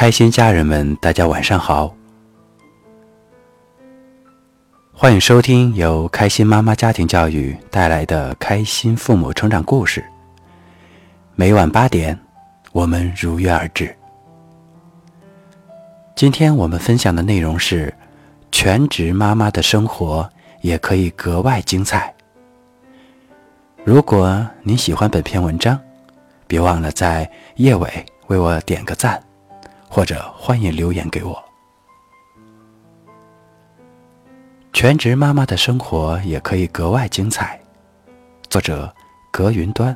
开心家人们，大家晚上好！欢迎收听由开心妈妈家庭教育带来的开心父母成长故事。每晚八点，我们如约而至。今天我们分享的内容是：全职妈妈的生活也可以格外精彩。如果你喜欢本篇文章，别忘了在页尾为我点个赞。或者欢迎留言给我。全职妈妈的生活也可以格外精彩。作者：葛云端。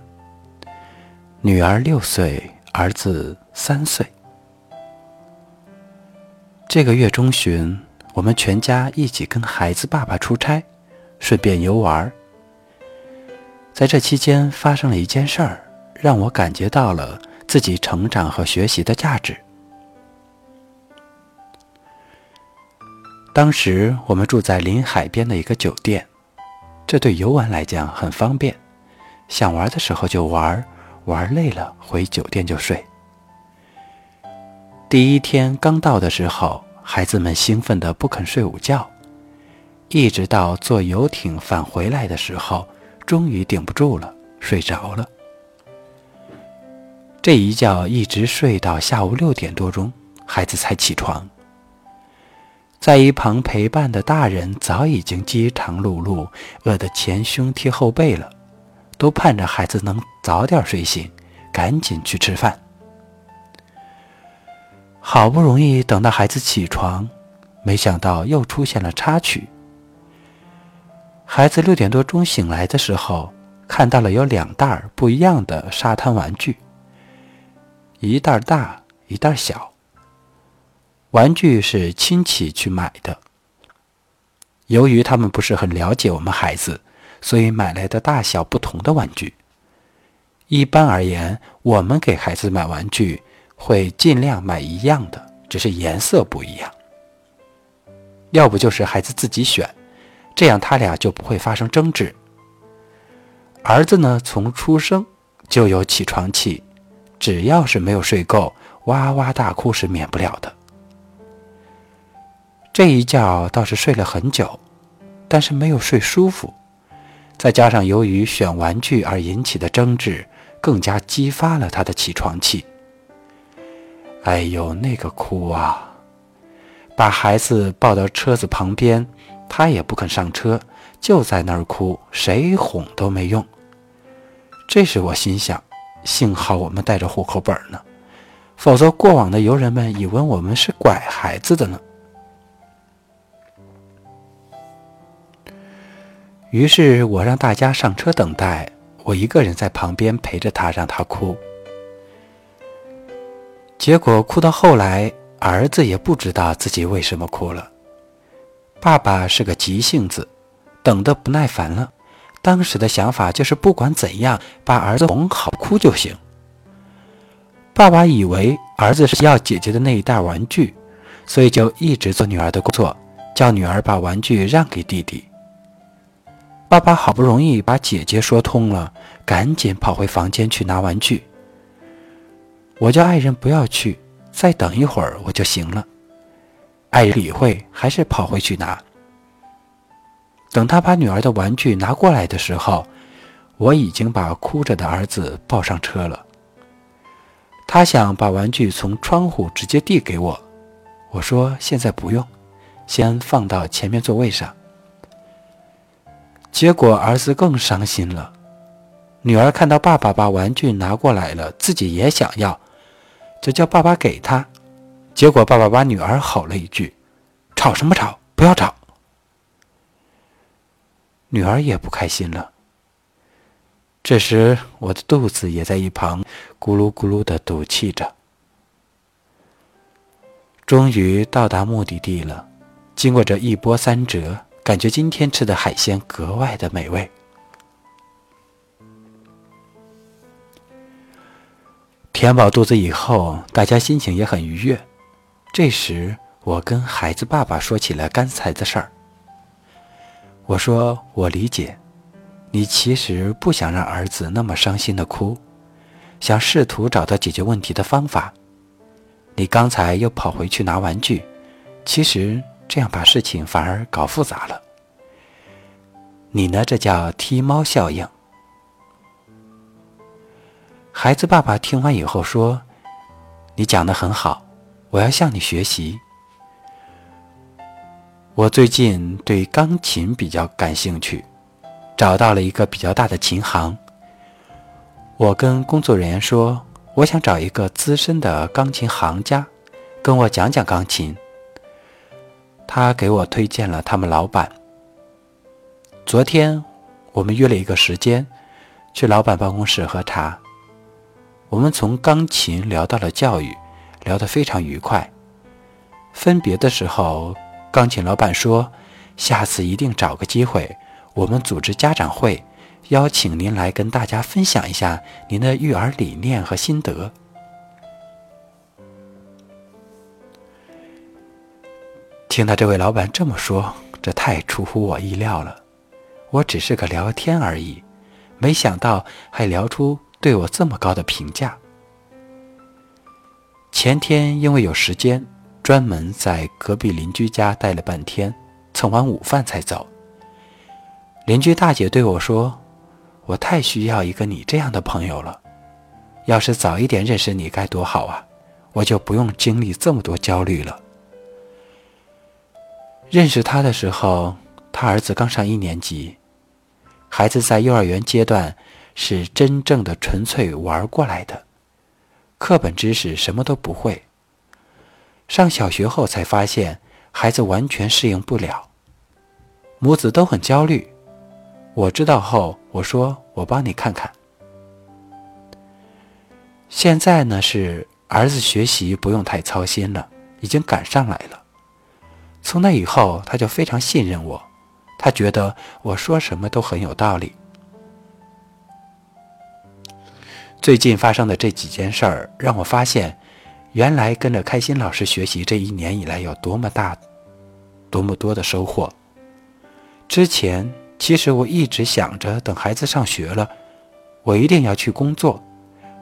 女儿六岁，儿子三岁。这个月中旬，我们全家一起跟孩子爸爸出差，顺便游玩。在这期间，发生了一件事儿，让我感觉到了自己成长和学习的价值。当时我们住在临海边的一个酒店，这对游玩来讲很方便，想玩的时候就玩，玩累了回酒店就睡。第一天刚到的时候，孩子们兴奋的不肯睡午觉，一直到坐游艇返回来的时候，终于顶不住了，睡着了。这一觉一直睡到下午六点多钟，孩子才起床。在一旁陪伴的大人早已经饥肠辘辘，饿得前胸贴后背了，都盼着孩子能早点睡醒，赶紧去吃饭。好不容易等到孩子起床，没想到又出现了插曲。孩子六点多钟醒来的时候，看到了有两袋不一样的沙滩玩具，一袋大，一袋小。玩具是亲戚去买的。由于他们不是很了解我们孩子，所以买来的大小不同的玩具。一般而言，我们给孩子买玩具会尽量买一样的，只是颜色不一样。要不就是孩子自己选，这样他俩就不会发生争执。儿子呢，从出生就有起床气，只要是没有睡够，哇哇大哭是免不了的。这一觉倒是睡了很久，但是没有睡舒服，再加上由于选玩具而引起的争执，更加激发了他的起床气。哎呦，那个哭啊！把孩子抱到车子旁边，他也不肯上车，就在那儿哭，谁哄都没用。这时我心想，幸好我们带着户口本呢，否则过往的游人们以为我们是拐孩子的呢。于是我让大家上车等待，我一个人在旁边陪着他，让他哭。结果哭到后来，儿子也不知道自己为什么哭了。爸爸是个急性子，等得不耐烦了。当时的想法就是不管怎样把儿子哄好，哭就行。爸爸以为儿子是要姐姐的那一袋玩具，所以就一直做女儿的工作，叫女儿把玩具让给弟弟。爸爸好不容易把姐姐说通了，赶紧跑回房间去拿玩具。我叫爱人不要去，再等一会儿我就行了。爱人理会，还是跑回去拿。等他把女儿的玩具拿过来的时候，我已经把哭着的儿子抱上车了。他想把玩具从窗户直接递给我，我说现在不用，先放到前面座位上。结果儿子更伤心了。女儿看到爸爸把玩具拿过来了，自己也想要，就叫爸爸给他。结果爸爸把女儿吼了一句：“吵什么吵？不要吵！”女儿也不开心了。这时我的肚子也在一旁咕噜咕噜的赌气着。终于到达目的地了，经过这一波三折。感觉今天吃的海鲜格外的美味。填饱肚子以后，大家心情也很愉悦。这时，我跟孩子爸爸说起了刚才的事儿。我说：“我理解，你其实不想让儿子那么伤心的哭，想试图找到解决问题的方法。你刚才又跑回去拿玩具，其实这样把事情反而搞复杂了。你呢？这叫踢猫效应。”孩子爸爸听完以后说：“你讲的很好，我要向你学习。我最近对钢琴比较感兴趣，找到了一个比较大的琴行。我跟工作人员说。”我想找一个资深的钢琴行家，跟我讲讲钢琴。他给我推荐了他们老板。昨天我们约了一个时间，去老板办公室喝茶。我们从钢琴聊到了教育，聊得非常愉快。分别的时候，钢琴老板说：“下次一定找个机会，我们组织家长会。”邀请您来跟大家分享一下您的育儿理念和心得。听到这位老板这么说，这太出乎我意料了。我只是个聊天而已，没想到还聊出对我这么高的评价。前天因为有时间，专门在隔壁邻居家待了半天，蹭完午饭才走。邻居大姐对我说。我太需要一个你这样的朋友了，要是早一点认识你该多好啊！我就不用经历这么多焦虑了。认识他的时候，他儿子刚上一年级，孩子在幼儿园阶段是真正的纯粹玩过来的，课本知识什么都不会。上小学后才发现，孩子完全适应不了，母子都很焦虑。我知道后，我说我帮你看看。现在呢是儿子学习不用太操心了，已经赶上来了。从那以后，他就非常信任我，他觉得我说什么都很有道理。最近发生的这几件事儿，让我发现，原来跟着开心老师学习这一年以来有多么大、多么多的收获。之前。其实我一直想着，等孩子上学了，我一定要去工作，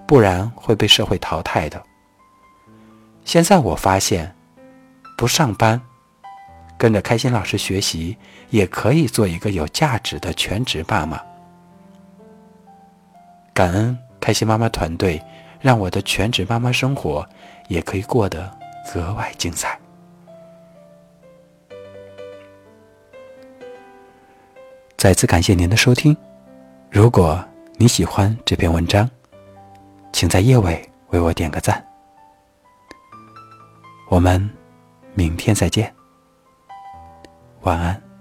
不然会被社会淘汰的。现在我发现，不上班，跟着开心老师学习，也可以做一个有价值的全职妈妈。感恩开心妈妈团队，让我的全职妈妈生活也可以过得格外精彩。再次感谢您的收听。如果你喜欢这篇文章，请在页尾为我点个赞。我们明天再见，晚安。